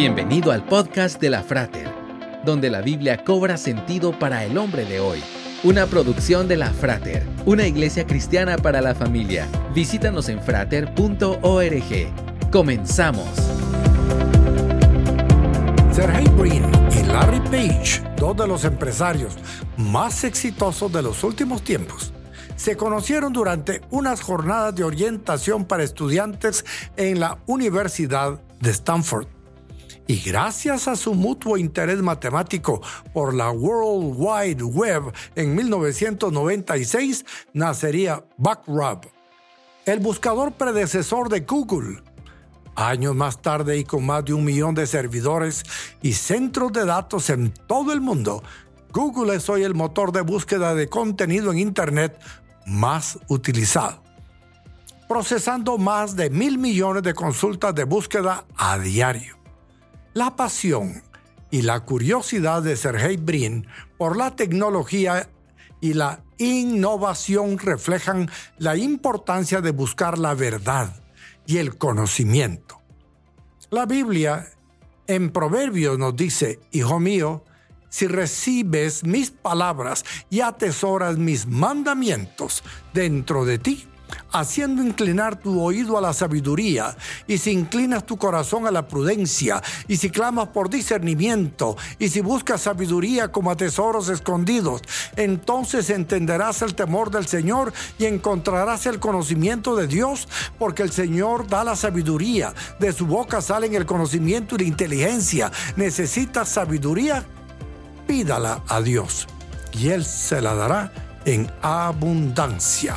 Bienvenido al podcast de la Frater, donde la Biblia cobra sentido para el hombre de hoy. Una producción de la Frater, una iglesia cristiana para la familia. Visítanos en frater.org. Comenzamos. Sergey Brin y Larry Page, dos de los empresarios más exitosos de los últimos tiempos, se conocieron durante unas jornadas de orientación para estudiantes en la Universidad de Stanford y gracias a su mutuo interés matemático por la World Wide Web en 1996 nacería Backrub, el buscador predecesor de Google. Años más tarde y con más de un millón de servidores y centros de datos en todo el mundo, Google es hoy el motor de búsqueda de contenido en Internet más utilizado, procesando más de mil millones de consultas de búsqueda a diario. La pasión y la curiosidad de Sergey Brin por la tecnología y la innovación reflejan la importancia de buscar la verdad y el conocimiento. La Biblia en Proverbios nos dice, Hijo mío, si recibes mis palabras y atesoras mis mandamientos dentro de ti, haciendo inclinar tu oído a la sabiduría, y si inclinas tu corazón a la prudencia, y si clamas por discernimiento, y si buscas sabiduría como a tesoros escondidos, entonces entenderás el temor del Señor y encontrarás el conocimiento de Dios, porque el Señor da la sabiduría, de su boca salen el conocimiento y la inteligencia. ¿Necesitas sabiduría? Pídala a Dios, y Él se la dará en abundancia.